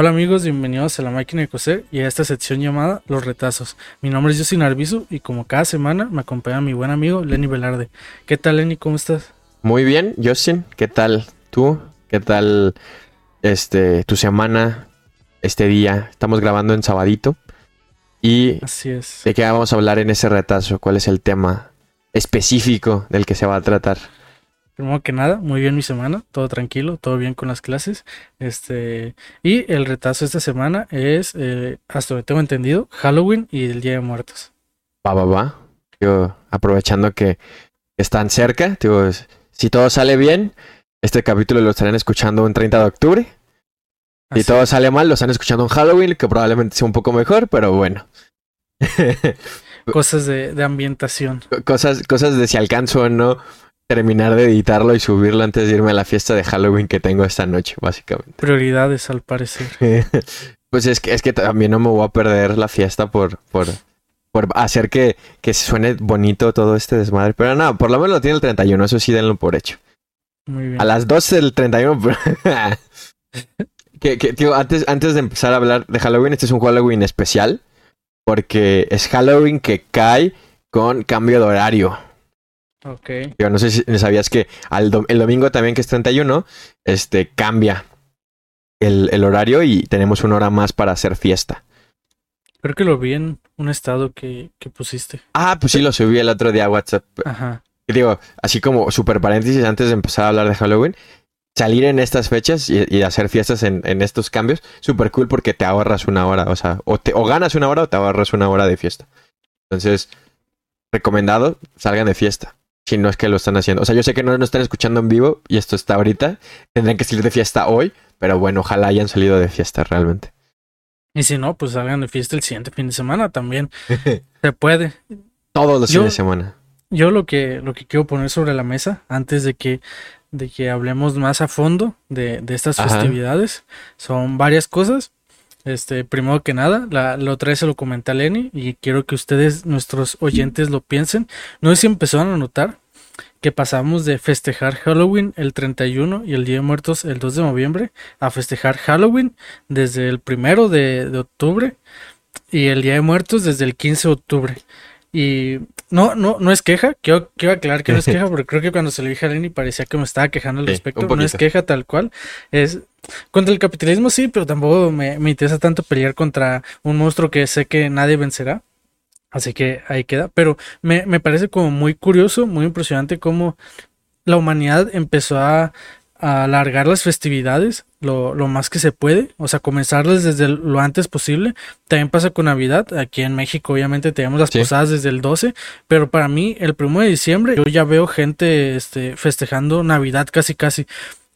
Hola amigos, bienvenidos a la máquina de coser y a esta sección llamada Los Retazos. Mi nombre es Justin Arbizu y como cada semana me acompaña mi buen amigo Lenny Velarde. ¿Qué tal Lenny? ¿Cómo estás? Muy bien, Justin. ¿Qué tal tú? ¿Qué tal este tu semana? Este día. Estamos grabando en sabadito. Y Así es. ¿de qué vamos a hablar en ese retazo? ¿Cuál es el tema específico del que se va a tratar? Primero que nada, muy bien mi semana, todo tranquilo, todo bien con las clases. Este, y el retazo esta semana es, eh, hasta donde tengo entendido, Halloween y el Día de Muertos. Va, va, va. Digo, aprovechando que están cerca, digo, si todo sale bien, este capítulo lo estarán escuchando un 30 de octubre. Si Así todo sale mal, lo están escuchando en Halloween, que probablemente sea un poco mejor, pero bueno. Cosas de, de ambientación. cosas, cosas de si alcanzo o no terminar de editarlo y subirlo antes de irme a la fiesta de Halloween que tengo esta noche, básicamente. Prioridades al parecer. pues es que, es que también no me voy a perder la fiesta por, por, por hacer que, que suene bonito todo este desmadre. Pero no, por lo menos lo tiene el 31, eso sí denlo por hecho. Muy bien. A las 12 del 31. que, que, tío, antes, antes de empezar a hablar de Halloween, este es un Halloween especial. Porque es Halloween que cae con cambio de horario. Ok. Yo no sé si sabías que al dom- el domingo también, que es 31, este, cambia el, el horario y tenemos una hora más para hacer fiesta. Creo que lo vi en un estado que, que pusiste. Ah, pues sí, lo subí el otro día a WhatsApp. Ajá. Y digo, así como super paréntesis antes de empezar a hablar de Halloween, salir en estas fechas y, y hacer fiestas en, en estos cambios, súper cool porque te ahorras una hora, o sea, o, te, o ganas una hora o te ahorras una hora de fiesta. Entonces, recomendado, salgan de fiesta. Si no es que lo están haciendo. O sea, yo sé que no nos están escuchando en vivo y esto está ahorita. Tendrán que salir de fiesta hoy, pero bueno, ojalá hayan salido de fiesta realmente. Y si no, pues salgan de fiesta el siguiente fin de semana también. Se puede. Todos los Yo- fines de semana. Yo lo que, lo que quiero poner sobre la mesa antes de que, de que hablemos más a fondo de, de estas Ajá. festividades son varias cosas. Este, primero que nada, la, otra vez se lo comenté a Lenny y quiero que ustedes, nuestros oyentes, lo piensen. No sé si empezaron a notar que pasamos de festejar Halloween el 31 y el Día de Muertos el 2 de noviembre a festejar Halloween desde el primero de, de octubre y el Día de Muertos desde el 15 de octubre. Y no, no, no es queja, quiero, quiero aclarar que no es queja, porque creo que cuando se lo dije a Lenny parecía que me estaba quejando al respecto. No es queja tal cual. Es contra el capitalismo sí, pero tampoco me, me interesa tanto pelear contra un monstruo que sé que nadie vencerá. Así que ahí queda. Pero me, me parece como muy curioso, muy impresionante cómo la humanidad empezó a alargar las festividades lo, lo más que se puede, o sea, comenzarlas desde lo antes posible. También pasa con Navidad, aquí en México obviamente tenemos las Sí. posadas desde el 12, pero para mí el 1 de diciembre yo ya veo gente este, festejando Navidad casi casi.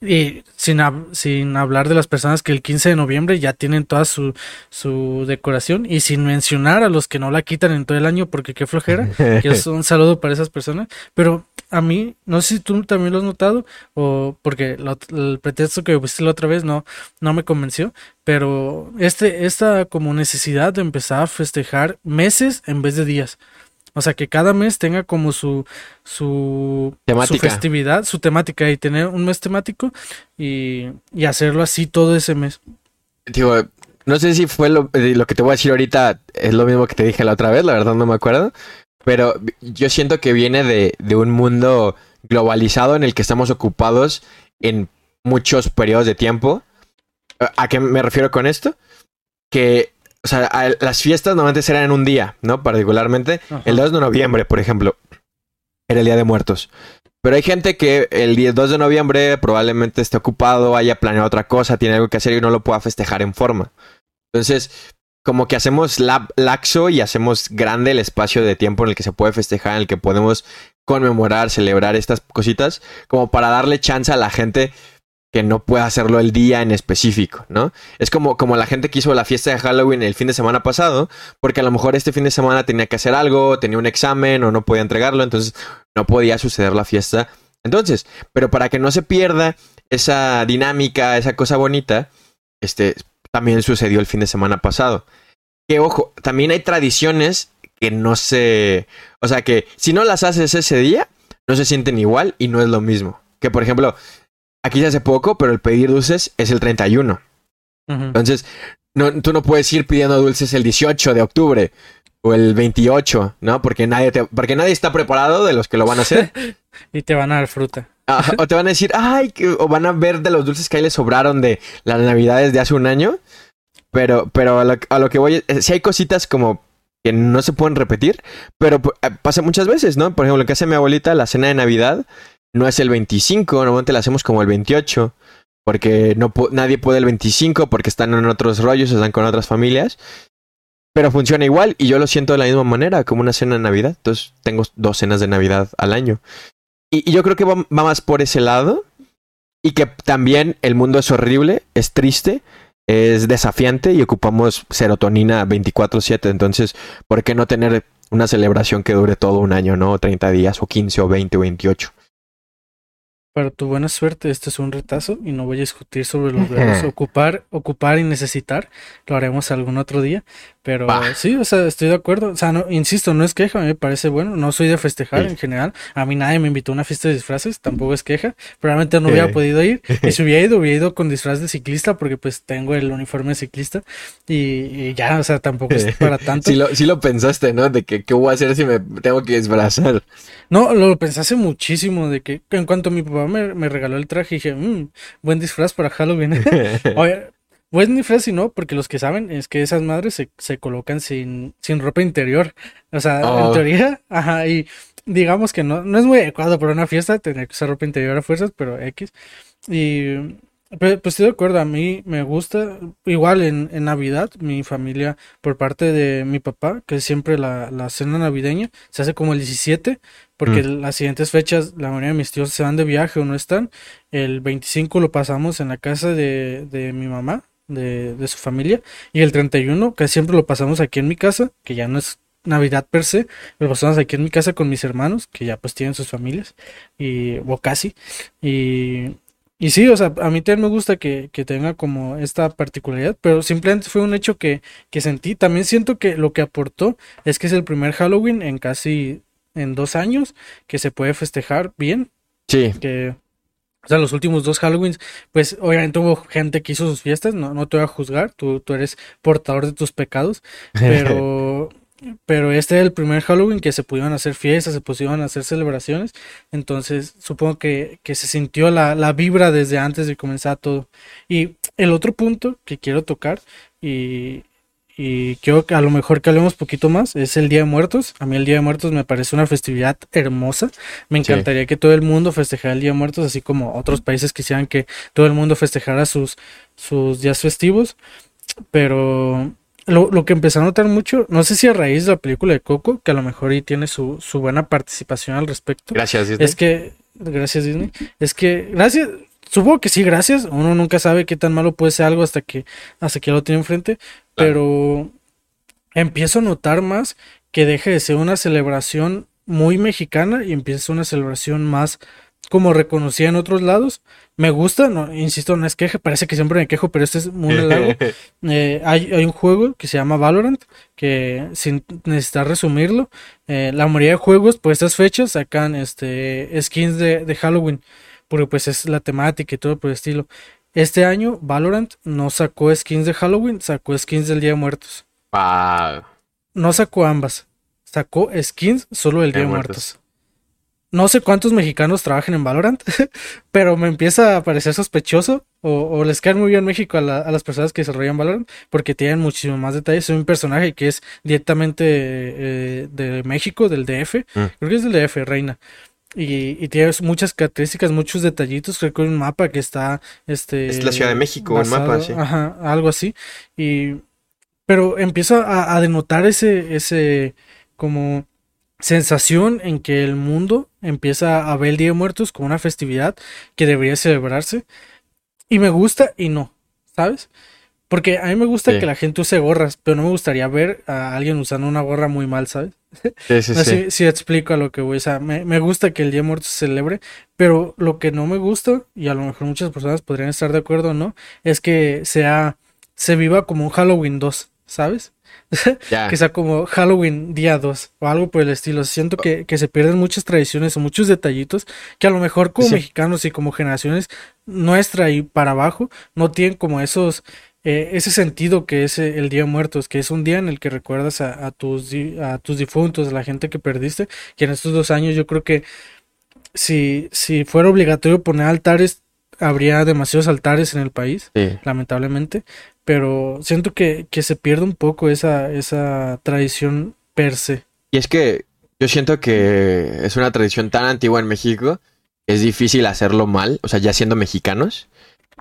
Y sin, sin hablar de las personas que el 15 de noviembre ya tienen toda su, su decoración y sin mencionar a los que no la quitan en todo el año porque qué flojera. Y es un saludo para esas personas. Pero a mí, no sé si tú también lo has notado o porque la ot- el pretexto que pusiste la otra vez no, no me convenció. Pero este, esta como necesidad de empezar a festejar meses en vez de días. O sea, que cada mes tenga como su, su, festividad, su temática y tener un mes temático y, y hacerlo así todo ese mes. Digo, no sé si fue lo, eh, lo que te voy a decir ahorita, es lo mismo que te dije la otra vez, la verdad no me acuerdo. Pero yo siento que viene de, de un mundo globalizado en el que estamos ocupados en muchos periodos de tiempo. ¿A- ¿A qué me refiero con esto? Que, o sea, las fiestas normalmente eran en un día, ¿no? Particularmente Ajá. el 2 de noviembre, por ejemplo, era el Día de Muertos. Pero hay gente que el día 2 de noviembre probablemente esté ocupado, haya planeado otra cosa, tiene algo que hacer y no lo pueda festejar en forma. Entonces, como que hacemos la- laxo y hacemos grande el espacio de tiempo en el que se puede festejar, en el que podemos conmemorar, celebrar estas cositas, como para darle chance a la gente que no pueda hacerlo el día en específico, ¿no? Es como, como la gente que hizo la fiesta de Halloween el fin de semana pasado, porque a lo mejor este fin de semana tenía que hacer algo, tenía un examen o no podía entregarlo, entonces no podía suceder la fiesta. Entonces, pero para que no se pierda esa dinámica, esa cosa bonita, este también sucedió el fin de semana pasado. Que ojo, también hay tradiciones que no se, o sea que si no las haces ese día, no se sienten igual y no es lo mismo. Que por ejemplo, aquí se hace poco, pero el pedir dulces es el 31. Entonces, no, tú no puedes ir pidiendo dulces el 18 de octubre o el 28, ¿no? Porque nadie, te, porque nadie está preparado de los que lo van a hacer. y te van a dar fruta. o te van a decir, ay, o van a ver de los dulces que ahí les sobraron de las navidades de hace un año. Pero, pero a lo, que voy, es, si hay cositas como que no se pueden repetir, pero eh, pasa muchas veces, ¿no? Por ejemplo, lo que hace mi abuelita, la cena de Navidad, no es el 25, normalmente la hacemos como el 28, porque no nadie puede el 25 porque están en otros rollos, están con otras familias. Pero funciona igual y yo lo siento de la misma manera, como una cena de Navidad. Entonces tengo dos cenas de Navidad al año. Y, yo creo que va, más por ese lado. Y que también el mundo es horrible, es triste, es desafiante y ocupamos serotonina 24/7. Entonces, ¿por qué no tener una celebración que dure todo un año, no? 30 días o 15 o 20 o 28. Para tu buena suerte, este es un retazo y no voy a discutir sobre los verbos ocupar, ocupar y necesitar. Lo haremos algún otro día. Pero sí, o sea, estoy de acuerdo. O sea, no, insisto, no es queja, a me parece bueno. No soy de festejar en general. A mí nadie me invitó a una fiesta de disfraces, tampoco es queja. Probablemente no hubiera podido ir. Y si hubiera ido, hubiera ido con disfraz de ciclista, porque pues tengo el uniforme de ciclista. Y, ya, o sea, tampoco es para tanto. sí, lo, lo pensaste, ¿no? De que qué voy a hacer si me tengo que disfrazar. No, lo pensaste muchísimo, de que en cuanto mi papá me, regaló el traje, dije, mmm, buen disfraz para Halloween. Oye, pues ni y no, porque los que saben es que esas madres se, se colocan sin, sin ropa interior. O sea, en oh. teoría, ajá, y digamos que no, no es muy adecuado para una fiesta tener que usar ropa interior a fuerzas, pero X. Y pues, pues estoy de acuerdo, a mí me gusta, igual en, en, Navidad, mi familia, por parte de mi papá, que siempre la, la cena navideña se hace como el 17, porque mm. las siguientes fechas la mayoría de mis tíos se van de viaje o no están. El 25 lo pasamos en la casa de, de mi mamá, de, de su familia. Y el 31, que siempre lo pasamos aquí en mi casa, que ya no es Navidad per se, lo pasamos aquí en mi casa con mis hermanos, que ya pues tienen sus familias, y, o casi. Y, y sí, o sea, a mí también me gusta que, que, tenga como esta particularidad, pero simplemente fue un hecho que, que sentí. También siento que lo que aportó es que es el primer Halloween en casi en dos años que se puede festejar bien. Sí. Que o sea, los últimos dos Halloweens, pues obviamente hubo gente que hizo sus fiestas, no, no te voy a juzgar, tú, tú eres portador de tus pecados, pero, pero este es el primer Halloween que se pudieron hacer fiestas, se pudieron hacer celebraciones, entonces supongo que, que se sintió la, la vibra desde antes de comenzar todo. Y el otro punto que quiero tocar, y, y quiero que a lo mejor que hablemos poquito más, es el Día de Muertos. A mí el Día de Muertos me parece una festividad hermosa. Me encantaría que todo el mundo festejara el Día de Muertos, así como otros países quisieran que todo el mundo festejara sus, sus días festivos. Pero lo, lo, que empecé a notar mucho, no sé si a raíz de la película de Coco, que a lo mejor ahí tiene su, su buena participación al respecto. Gracias, Disney. Es que, gracias, Disney. Es que, gracias, Supongo que sí, gracias. Uno nunca sabe qué tan malo puede ser algo hasta que, hasta que lo tiene enfrente. Pero empiezo a notar más que deje de ser una celebración muy mexicana y empieza una celebración más como reconocida en otros lados. Me gusta, no, insisto, no es queja, parece que siempre me quejo, pero este es muy largo. Eh, hay, hay, un juego que se llama Valorant, que sin necesitar resumirlo, eh, la mayoría de juegos por estas fechas sacan este skins de, de Halloween porque pues es la temática y todo por el estilo. Este año Valorant no sacó skins de Halloween, sacó skins del Día de Muertos. No sacó ambas, sacó skins solo del Día de Muertos. No sé cuántos mexicanos trabajan en Valorant, pero me empieza a parecer sospechoso o, les cae muy bien México a, las personas que desarrollan Valorant porque tienen muchísimo más detalles. Es un personaje que es directamente eh, de México, del DF. Mm. Creo que es del DF, Reina. Y, y, tiene muchas características, muchos detallitos. Creo que un mapa que está. Este, es la Ciudad de México, el mapa, sí. Ajá, algo así. Y. Pero empiezo a, a, denotar ese. ese como sensación en que el mundo empieza a ver el Día de Muertos como una festividad que debería celebrarse. Y me gusta y no, ¿sabes? Porque a mí me gusta que la gente use gorras, pero no me gustaría ver a alguien usando una gorra muy mal, ¿sabes? Sí, sí, sí. Si, explico a lo que voy. O sea, me, me, gusta que el Día de Muertos se celebre, pero lo que no me gusta, y a lo mejor muchas personas podrían estar de acuerdo, ¿no? Es que sea, se viva como un Halloween 2, ¿sabes? que sea como Halloween día 2 o algo por el estilo. Siento que, que, se pierden muchas tradiciones o muchos detallitos que a lo mejor como mexicanos y como generaciones nuestra y para abajo no tienen como esos eh, ese sentido que es el Día de Muertos, que es un día en el que recuerdas a, tus, a tus difuntos, a la gente que perdiste, que en estos dos años yo creo que si, si fuera obligatorio poner altares, habría demasiados altares en el país, lamentablemente, pero siento que, que se pierde un poco esa, esa tradición per se. Y es que yo siento que es una tradición tan antigua en México es difícil hacerlo mal, o sea, ya siendo mexicanos.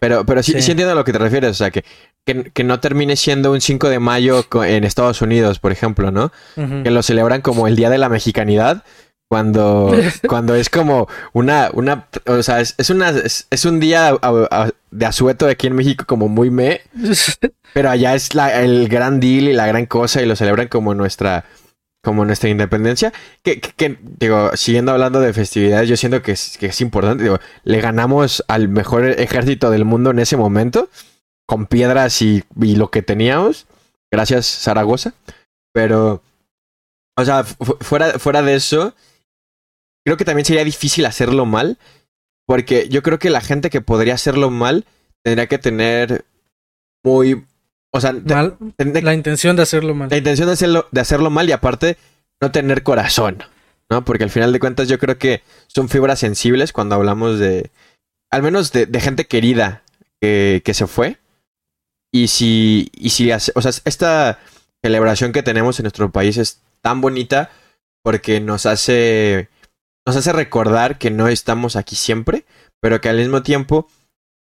Pero, pero sí, sí. entiendo a lo que te refieres, o sea, que, que, no termine siendo un 5 de mayo en Estados Unidos, por ejemplo, ¿no? Que lo celebran como el Día de la Mexicanidad, cuando, cuando es como una, una, o sea, es, una, es, un día de asueto aquí en México como muy me, pero allá es la, el gran deal y la gran cosa y lo celebran como nuestra, como nuestra independencia. Que, digo, siguiendo hablando de festividades, yo siento que es, que es importante. Digo, le ganamos al mejor ejército del mundo en ese momento, con piedras y, y lo que teníamos. Gracias, Zaragoza. Pero, o sea, fuera, fuera de eso, creo que también sería difícil hacerlo mal. Porque yo creo que la gente que podría hacerlo mal tendría que tener muy o sea, la intención de hacerlo mal. La intención de hacerlo, de hacerlo mal y aparte no tener corazón, ¿no? Porque al final de cuentas yo creo que son fibras sensibles cuando hablamos de, al menos de, gente querida que, que, se fue. Y si, y si, o sea, esta celebración que tenemos en nuestro país es tan bonita porque nos hace, nos hace recordar que no estamos aquí siempre, pero que al mismo tiempo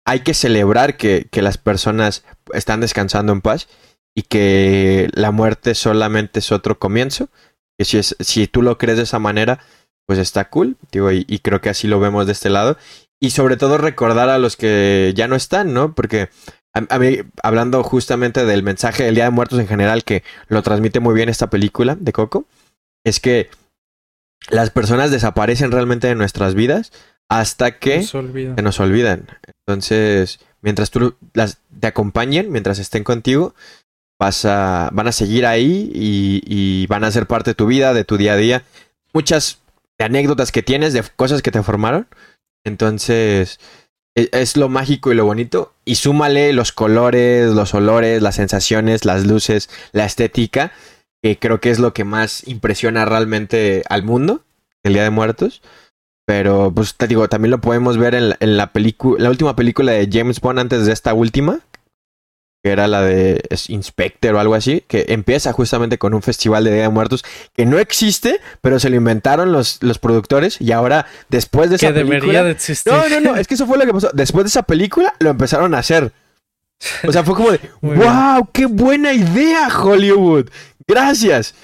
hay que celebrar que, las personas están descansando en paz y que la muerte solamente es otro comienzo. Que si, es, si tú lo crees de esa manera, pues está cool. Digo, y, creo que así lo vemos de este lado. Y sobre todo recordar a los que ya no están, ¿no? Porque a, mí, hablando justamente del mensaje del Día de Muertos en general, que lo transmite muy bien esta película de Coco, es que las personas desaparecen realmente de nuestras vidas hasta que se nos olvidan. Entonces, mientras tú las, te acompañen, mientras estén contigo, vas a, van a seguir ahí y, van a ser parte de tu vida, de tu día a día. Muchas anécdotas que tienes, de cosas que te formaron. Entonces, es, es, lo mágico y lo bonito. Y súmale los colores, los olores, las sensaciones, las luces, la estética, que creo que es lo que más impresiona realmente al mundo, el Día de Muertos. Pero, pues te digo, también lo podemos ver en la, película, la última película de James Bond antes de esta última, que era la de Inspector o algo así, que empieza justamente con un festival de Día de Muertos que no existe, pero se lo inventaron los, los productores y ahora, después de esa que debería de existir. No, no, no, es que eso fue lo que pasó. Después de esa película lo empezaron a hacer. O sea, fue como de, wow, qué buena idea, Hollywood. Gracias.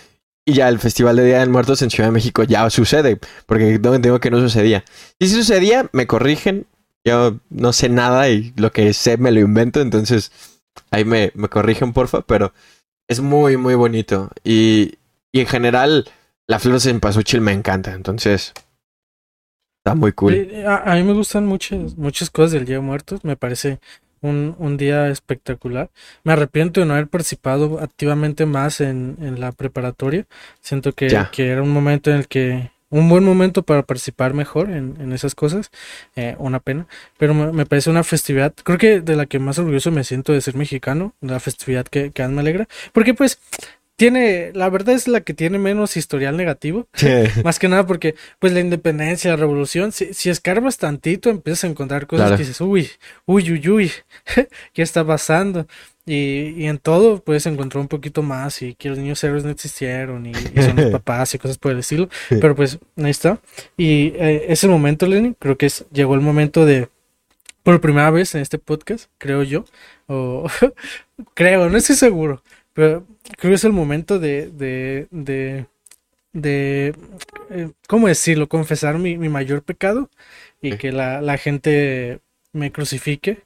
Y ya el Festival de Día de Muertos en Ciudad de México ya sucede, porque no tengo que no sucedía. Y si sucedía, me corrigen. Yo no sé nada y lo que sé me lo invento, entonces ahí me, me corrigen, porfa, pero es muy, muy bonito. Y, y en general, la flor de cempasúchil me encanta, entonces está muy cool. A, a, mí me gustan muchas, muchas cosas del Día de Muertos, me parece un, día espectacular. Me arrepiento de no haber participado activamente más en, la preparatoria. Siento que, era un momento en el que un buen momento para participar mejor en, esas cosas, eh, una pena, pero me, parece una festividad, creo que de la que más orgulloso me siento de ser mexicano, la festividad que, que me alegra, porque pues tiene, la verdad es la que tiene menos historial negativo. Más que nada porque, pues, la independencia, la revolución, si, si escarbas tantito, empiezas a encontrar cosas que dices, uy, uy, uy, uy, ¿qué está pasando? Y, y, en todo puedes encontrar un poquito más y que los niños héroes no existieron y, son los papás y cosas por el estilo. Pero pues ahí está. Y eh, ese momento, Lenny, creo que es, llegó el momento de, por primera vez en este podcast, creo yo, o creo, no estoy seguro, pero creo que es el momento de, de, de, de eh, ¿cómo decirlo? Confesar mi, mi mayor pecado y que la, la, gente me crucifique.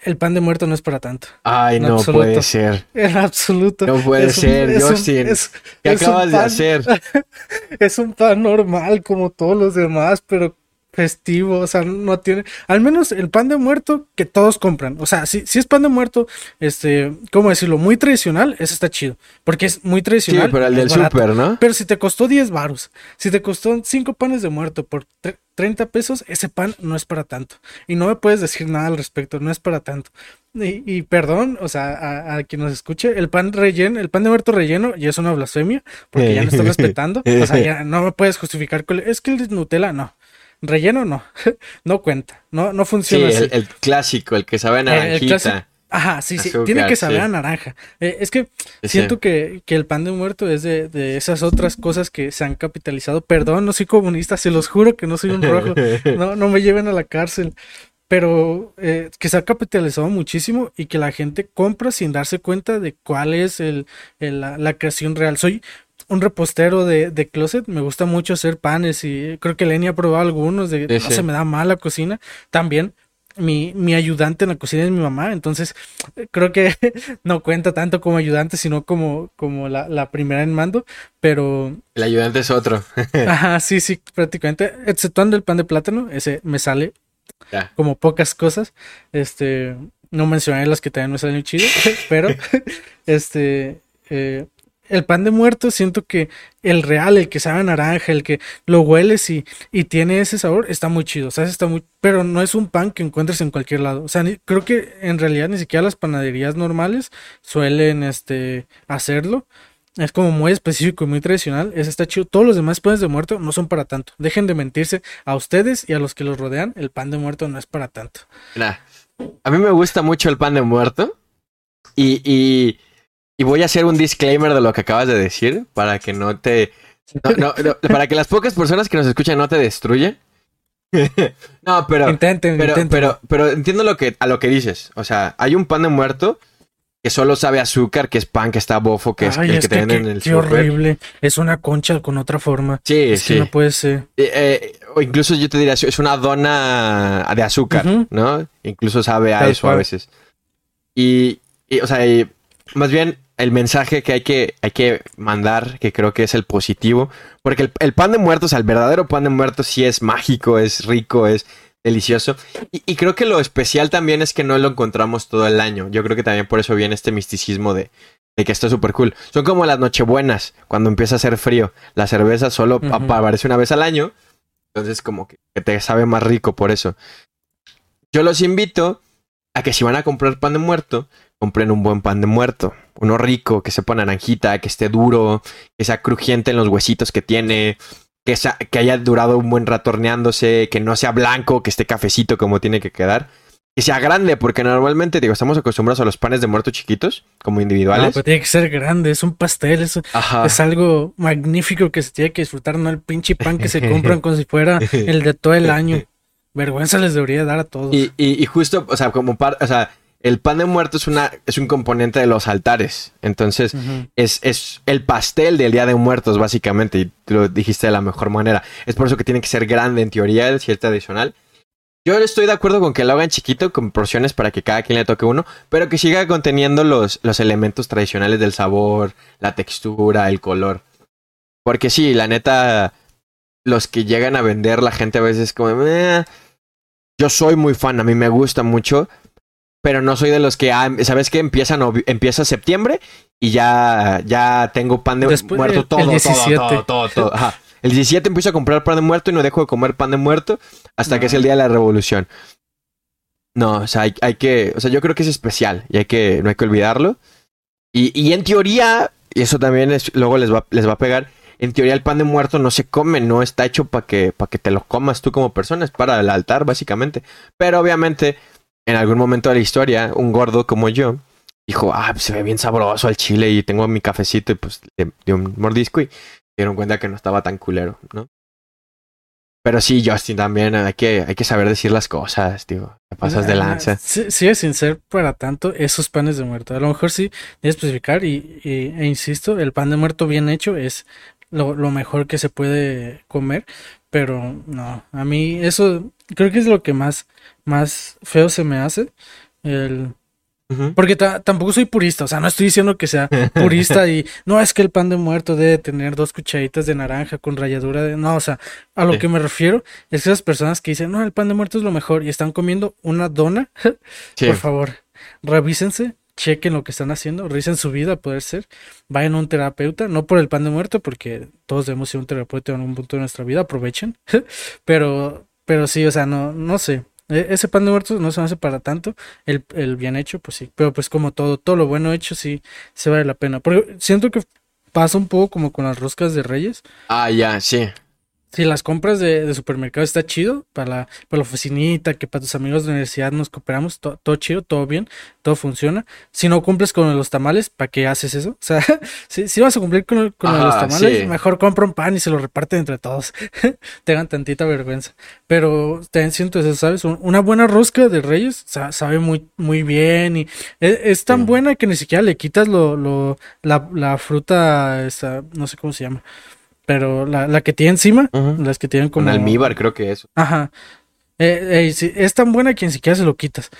El pan de muerto no es para tanto. Ay, no puede ser. En absoluto. No puede ser, Justin. ¿Qué acabas de hacer? es un pan normal como todos los demás, pero festivo, o sea, no tiene, al menos el pan de muerto que todos compran, o sea, si, si es pan de muerto, este, ¿cómo decirlo? Muy tradicional, ese está chido, porque es muy tradicional. Sí, pero el del súper, ¿no? Pero si te costó 10 baros, si te costó 5 panes de muerto por 30 pesos, ese pan no es para tanto. Y no me puedes decir nada al respecto, no es para tanto. Y, perdón, o sea, a, quien nos escuche, el pan relleno, el pan de muerto relleno ya es una blasfemia, porque ya no está respetando. O sea, ya no me puedes justificar. Es que el Nutella, no. Relleno no, no cuenta, no, no funciona. Sí, El, clásico, el que sabe naranjita. Ajá, sí, sí, tiene que saber a naranja. Eh, es que siento que, que, el pan de muerto es de, de, esas otras cosas que se han capitalizado. Perdón, no soy comunista, se los juro que no soy un rojo. No, no me lleven a la cárcel. Pero eh, que se ha capitalizado muchísimo y que la gente compra sin darse cuenta de cuál es el, la, la, creación real. Soy un repostero de, de, closet, me gusta mucho hacer panes y creo que Lenny ha probado algunos, de no se me da mal la cocina. También mi, mi ayudante en la cocina es mi mamá, entonces creo que no cuenta tanto como ayudante, sino como, como la, la primera en mando, pero... El ayudante es otro. Ajá, sí, sí, prácticamente, exceptuando el pan de plátano, ese me sale como pocas cosas, este, no mencioné las que también me salen chido, pero, este, eh, el pan de muerto siento que el real, el que sabe naranja, el que lo hueles y, y tiene ese sabor, está muy chido, ¿sabes? Está muy, pero no es un pan que encuentres en cualquier lado. O sea, creo que en realidad ni siquiera las panaderías normales suelen este hacerlo. Es como muy específico y muy tradicional. Ese está chido. Todos los demás panes de muerto no son para tanto. Dejen de mentirse a ustedes y a los que los rodean. El pan de muerto no es para tanto. a mí me gusta mucho el pan de muerto. Y, y y voy a hacer un disclaimer de lo que acabas de decir para que no te. No, no, para que las pocas personas que nos escuchan no te destruyan. no, pero. Intenten, pero, Pero, pero entiendo lo que, a lo que dices. O sea, hay un pan de muerto que solo sabe azúcar, que es pan, que está bofo, que es el que, te venden en el Qué horrible. Es una concha con otra forma. Sí, sí. no puede ser. Eh, eh, o incluso yo te diría, es una dona de azúcar, ¿no? Incluso sabe a eso a veces. Y, y o sea, más bien el mensaje que hay que, hay que mandar, que creo que es el positivo, porque el, pan de muertos, el verdadero pan de muertos sí es mágico, es rico, es delicioso. Y, creo que lo especial también es que no lo encontramos todo el año. Yo creo que también por eso viene este misticismo de, de que esto es súper cool. Son como las nochebuenas, cuando empieza a hacer frío. La cerveza solo aparece una vez al año. Entonces como que, que te sabe más rico por eso. Yo los invito a que si van a comprar pan de muerto, compren un buen pan de muerto. Uno rico, que sepa naranjita, que esté duro, que sea crujiente en los huesitos que tiene, que, que haya durado un buen rato horneándose, que no sea blanco, que esté cafecito como tiene que quedar. Que sea grande, porque normalmente, digo, estamos acostumbrados a los panes de muerto chiquitos, como individuales. No, pero tiene que ser grande, es un pastel, es, es algo magnífico que se tiene que disfrutar, no el pinche pan que se compran como si fuera el de todo el año. Vergüenza les debería dar a todos. Y, y, y justo, o sea, como par, o sea, el pan de muerto es, una, es un componente de los altares. Entonces, es, es, el pastel del Día de Muertos, básicamente. Y lo dijiste de la mejor manera. Es por eso que tiene que ser grande en teoría, cierta adicional. Yo estoy de acuerdo con que lo hagan chiquito, con porciones para que cada quien le toque uno, pero que siga conteniendo los, los elementos tradicionales del sabor, la textura, el color. Porque sí, la neta, los que llegan a vender, la gente a veces como... Eh". Yo soy muy fan, a mí me gusta mucho, pero no soy de los que, ah, ¿sabes qué? Empieza, empieza septiembre y ya, ya tengo pan de muerto todo, el todo, todo, todo, El 17 empiezo a comprar pan de muerto y no dejo de comer pan de muerto hasta que es el día de la revolución. No, o sea, hay, hay, que, o sea, yo creo que es especial y hay que, no hay que olvidarlo. Y, y en teoría, y eso también es, luego les va, les va a pegar, en teoría el pan de muerto no se come, no está hecho para que, para que te lo comas tú como persona, es para el altar básicamente. Pero obviamente en algún momento de la historia, un gordo como yo dijo, ah, pues se ve bien sabroso el chile y tengo mi cafecito y pues le di un mordisco y dieron cuenta que no estaba tan culero, ¿no? Pero sí, Justin, también hay que, hay que saber decir las cosas, tío. Te pasas de ah, lanza. Sí, sí, sin ser para tanto esos panes de muerto. A lo mejor sí, de especificar y, e insisto, el pan de muerto bien hecho es lo, lo mejor que se puede comer, pero no, a mí eso creo que es lo que más más feo se me hace. El... Porque tampoco soy purista, o sea, no estoy diciendo que sea purista y no es que el pan de muerto debe tener dos cucharitas de naranja con ralladura de... No, o sea, a lo que me refiero es que esas personas que dicen, no, el pan de muerto es lo mejor y están comiendo una dona, por favor, revísense, chequen lo que están haciendo, revisen su vida, poder ser, vayan a un terapeuta, no por el pan de muerto, porque todos debemos ser un terapeuta en algún punto de nuestra vida, aprovechen, pero, pero sí, o sea, no, no sé, ese pan de muertos no se hace para tanto, el, el bien hecho, pues sí, pero pues como todo, todo lo bueno hecho sí, se vale la pena, porque siento que pasa un poco como con las roscas de reyes. Ah, ya, sí. Si las compras de, de, supermercado está chido, para la, para la oficinita, que para tus amigos de la universidad nos cooperamos, todo chido, todo bien, todo funciona. Si no cumples con los tamales, ¿para qué haces eso? O sea, si, si vas a cumplir con, con Ajá, los tamales, sí. mejor compra un pan y se lo reparten entre todos. Tengan tantita vergüenza. Pero ten siento eso, ¿sabes? Una buena rosca de reyes sabe muy, muy bien y es, es tan sí. buena que ni siquiera le quitas lo, lo, la, la fruta, esta, no sé cómo se llama pero la, la que tiene encima, uh -huh. las que tienen como... Un almíbar, creo que es. Ajá. Eh, eh, sí, es tan buena que ni siquiera se lo quitas.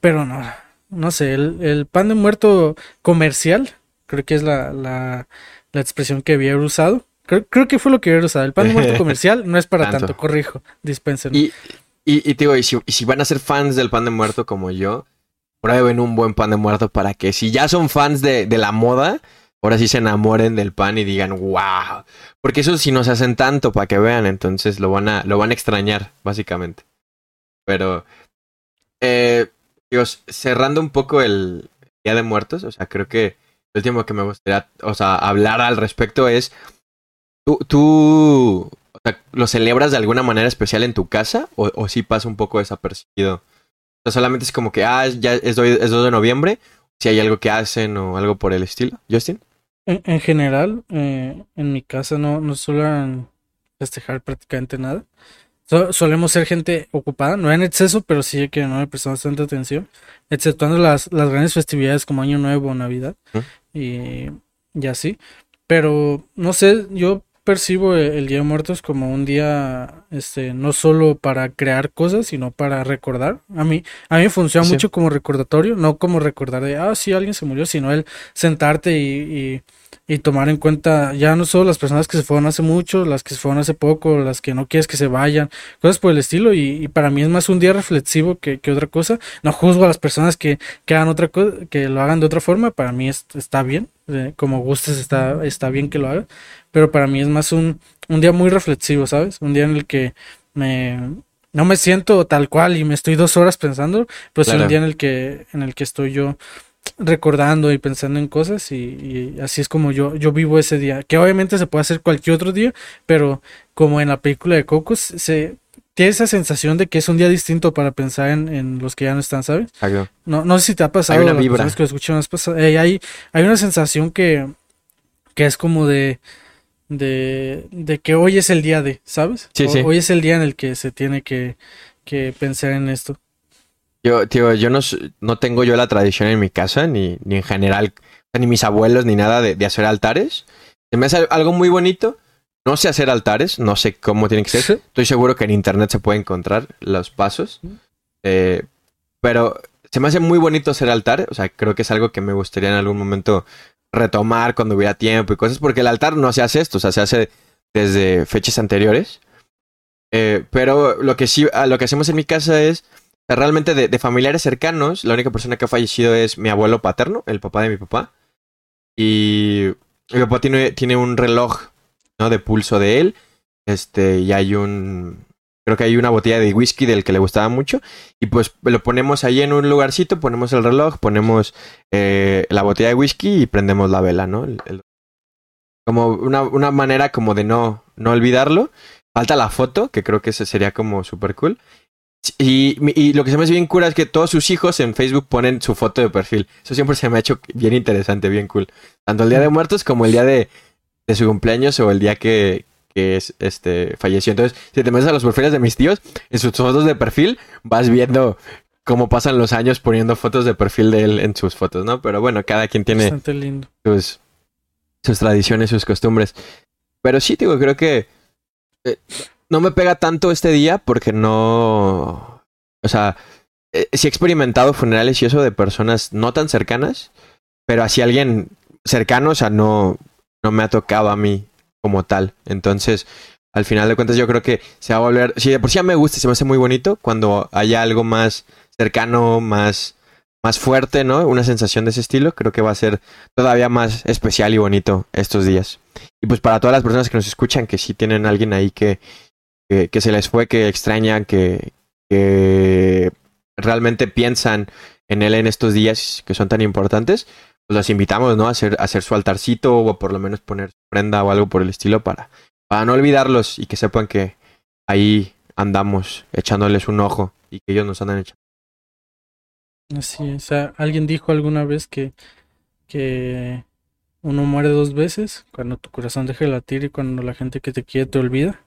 Pero no, no sé, el, el pan de muerto comercial, creo que es la, la, la expresión que había usado. Creo, creo, que fue lo que había usado. El pan de muerto comercial no es para tanto, tanto corrijo, dispensen. Y, y, y, te digo, y si, y si van a ser fans del pan de muerto como yo, prueben un buen pan de muerto para que si ya son fans de, de la moda, ahora sí se enamoren del pan y digan, wow. Porque eso sí nos hacen tanto para que vean, entonces lo van a, lo van a extrañar, básicamente. Pero, eh, digo, cerrando un poco el Día de Muertos, o sea, creo que el último que me gustaría, o sea, hablar al respecto es, ¿tú, tú lo celebras de alguna manera especial en tu casa o, o sí pasa un poco desapercibido? O sea, solamente es como que, ah, ya es 2, es 2 de noviembre, si hay algo que hacen o algo por el estilo. Justin. En, en general, eh, en mi casa no, no suelen festejar prácticamente nada. So, solemos ser gente ocupada, no en exceso, pero sí que no le prestamos tanta atención, exceptuando las, las grandes festividades como Año Nuevo Navidad y, y así. Pero no sé, yo percibo el Día de Muertos como un día, este, no solo para crear cosas, sino para recordar. A mí, a mí funciona sí. mucho como recordatorio, no como recordar de, ah, sí, alguien se murió, sino el sentarte y, y, y, tomar en cuenta ya no solo las personas que se fueron hace mucho, las que se fueron hace poco, las que no quieres que se vayan, cosas por el estilo. Y, y para mí es más un día reflexivo que, que, otra cosa. No juzgo a las personas que, que hagan otra cosa, que lo hagan de otra forma. Para mí es, está bien, como gustes, está, está bien que lo hagan pero para mí es más un, un día muy reflexivo, ¿sabes? Un día en el que me, no me siento tal cual y me estoy dos horas pensando, pero claro. es un día en el que, en el que estoy yo recordando y pensando en cosas y, y, así es como yo, yo vivo ese día, que obviamente se puede hacer cualquier otro día, pero como en la película de Cocos, se tiene esa sensación de que es un día distinto para pensar en, en los que ya no están, ¿sabes? No, no sé si te ha pasado, hay una vibra. que lo escuchan, eh, hay, hay una sensación que, que es como de de, de que hoy es el día de, ¿sabes? Sí, sí. Hoy es el día en el que se tiene que, que pensar en esto. Yo, tío, yo no, no tengo yo la tradición en mi casa, ni, ni en general, ni mis abuelos, ni nada de, de hacer altares. Se me hace algo muy bonito. No sé hacer altares, no sé cómo tiene que ser. ¿Sí? Estoy seguro que en internet se puede encontrar los pasos. Eh, pero se me hace muy bonito hacer altar. O sea, creo que es algo que me gustaría en algún momento retomar cuando hubiera tiempo y cosas, porque el altar no se hace esto, o sea, se hace desde fechas anteriores. Eh, pero lo que sí, lo que hacemos en mi casa es realmente de, de, familiares cercanos, la única persona que ha fallecido es mi abuelo paterno, el papá de mi papá. Y mi papá tiene, tiene un reloj, ¿no? De pulso de él. Este, y hay un, creo que hay una botella de whisky del que le gustaba mucho y pues lo ponemos ahí en un lugarcito, ponemos el reloj, ponemos eh, la botella de whisky y prendemos la vela, ¿no? El, el... como una, una, manera como de no, no olvidarlo. Falta la foto, que creo que ese sería como súper cool. Y, y, lo que se me hace bien cura es que todos sus hijos en Facebook ponen su foto de perfil. Eso siempre se me ha hecho bien interesante, bien cool. Tanto el día de muertos como el día de, de su cumpleaños o el día que, que es, este, falleció. Entonces, si te metes a los perfiles de mis tíos, en sus fotos de perfil vas viendo cómo pasan los años poniendo fotos de perfil de él en sus fotos, ¿no? Pero bueno, cada quien tiene sus, sus tradiciones, sus costumbres. Pero sí, digo, creo que eh, no me pega tanto este día porque no... O sea, eh, sí he experimentado funerales y eso de personas no tan cercanas, pero así alguien cercano, o sea, no, no me ha tocado a mí como tal. Entonces, al final de cuentas, yo creo que se va a volver. Si de por sí ya me gusta, se me hace muy bonito cuando haya algo más cercano, más más fuerte, ¿no? Una sensación de ese estilo, creo que va a ser todavía más especial y bonito estos días. Y pues para todas las personas que nos escuchan, que sí tienen alguien ahí que, que, se les fue, que extrañan, que, que realmente piensan en él en estos días que son tan importantes, pues los invitamos, ¿no? A hacer, a hacer su altarcito o por lo menos poner prenda o algo por el estilo para, para no olvidarlos y que sepan que ahí andamos echándoles un ojo y que ellos nos andan echando. Así es. Alguien dijo alguna vez que, que uno muere dos veces, cuando tu corazón deja de latir y cuando la gente que te quiere te olvida.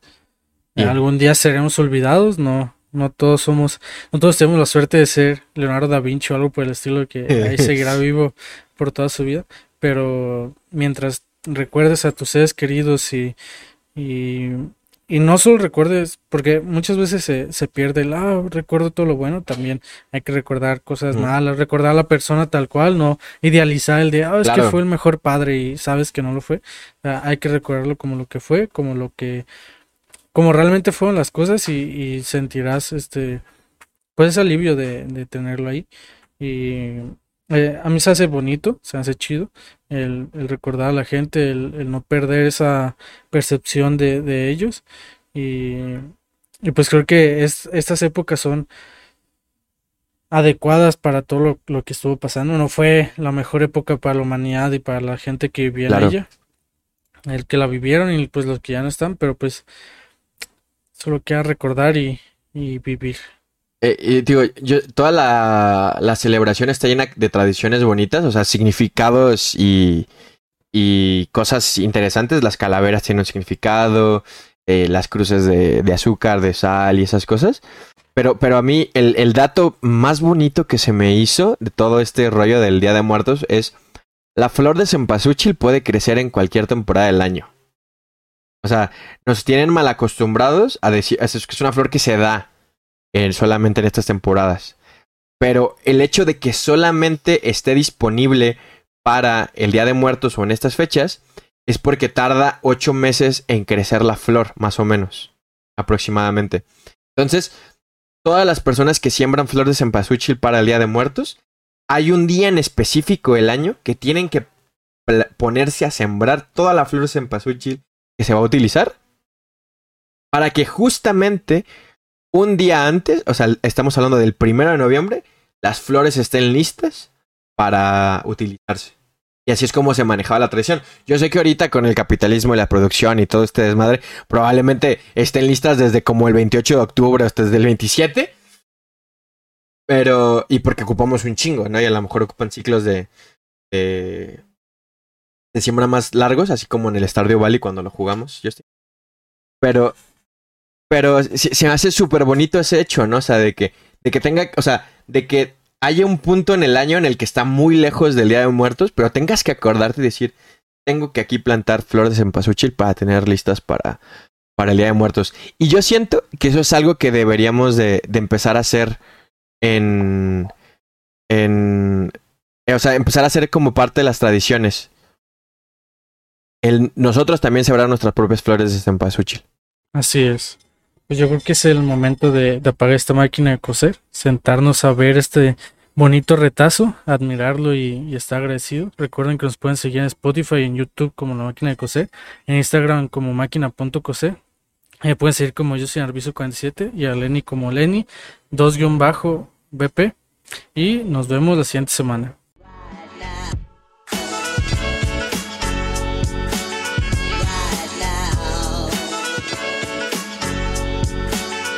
Algún día seremos olvidados, no, no todos somos, no todos tenemos la suerte de ser Leonardo da Vinci o algo por el estilo que ahí seguirá vivo por toda su vida, pero mientras recuerdes a tus seres queridos y, y y no solo recuerdes, porque muchas veces se, se pierde el, ah, recuerdo todo lo bueno, también hay que recordar cosas malas, recordar a la persona tal cual, no idealizar el de, ah, es que fue el mejor padre y sabes que no lo fue. hay que recordarlo como lo que fue, como lo que, como realmente fueron las cosas y, y sentirás este, pues ese alivio de, de tenerlo ahí. Y eh, a mí se hace bonito, se hace chido el, recordar a la gente, el, no perder esa percepción de, ellos. Y, pues creo que es, estas épocas son adecuadas para todo lo, que estuvo pasando. No fue la mejor época para la humanidad y para la gente que vivía en ella. El que la vivieron y pues los que ya no están, pero pues solo queda recordar y vivir. Eh, yo, toda la, la, celebración está llena de tradiciones bonitas, o sea, significados y, y cosas interesantes. Las calaveras tienen un significado, eh, las cruces de, de, azúcar, de sal y esas cosas. Pero, pero a mí el, el dato más bonito que se me hizo de todo este rollo del Día de Muertos es la flor de cempasúchil puede crecer en cualquier temporada del año. O sea, nos tienen mal acostumbrados a decir, es que es una flor que se da solamente en estas temporadas. Pero el hecho de que solamente esté disponible para el Día de Muertos o en estas fechas es porque tarda ocho meses en crecer la flor, más o menos, aproximadamente. Entonces, todas las personas que siembran flor de cempasúchil para el Día de Muertos, hay un día en específico del año que tienen que ponerse a sembrar toda la flor de cempasúchil que se va a utilizar para que justamente un día antes, o sea, estamos hablando del primero de noviembre, las flores estén listas para utilizarse. Y así es como se manejaba la tradición. Yo sé que ahorita con el capitalismo y la producción y todo este desmadre, probablemente estén listas desde como el 28 de octubre hasta el 27. Pero, y porque ocupamos un chingo, ¿no? Y a lo mejor ocupan ciclos de, de, siembra más largos, así como en el Stardew Valley cuando lo jugamos. Pero pero se, me hace súper bonito ese hecho, ¿no? O sea, de que, de que tenga, o sea, de que haya un punto en el año en el que está muy lejos del Día de Muertos, pero tengas que acordarte y decir, tengo que aquí plantar flores de cempasúchil para tener listas para, para el Día de Muertos. Y yo siento que eso es algo que deberíamos de, de empezar a hacer en, en... O sea, empezar a hacer como parte de las tradiciones. Nosotros también sembrar nuestras propias flores de cempasúchil. Así es. Pues yo creo que es el momento de, apagar esta máquina de coser, sentarnos a ver este bonito retazo, admirarlo y, estar agradecido. Recuerden que nos pueden seguir en Spotify y en YouTube como la máquina de coser, en Instagram como máquina.coser. Eh, pueden seguir como yo soy Arbizo47 y a Lenny como Lenny 2-BP. Y nos vemos la siguiente semana.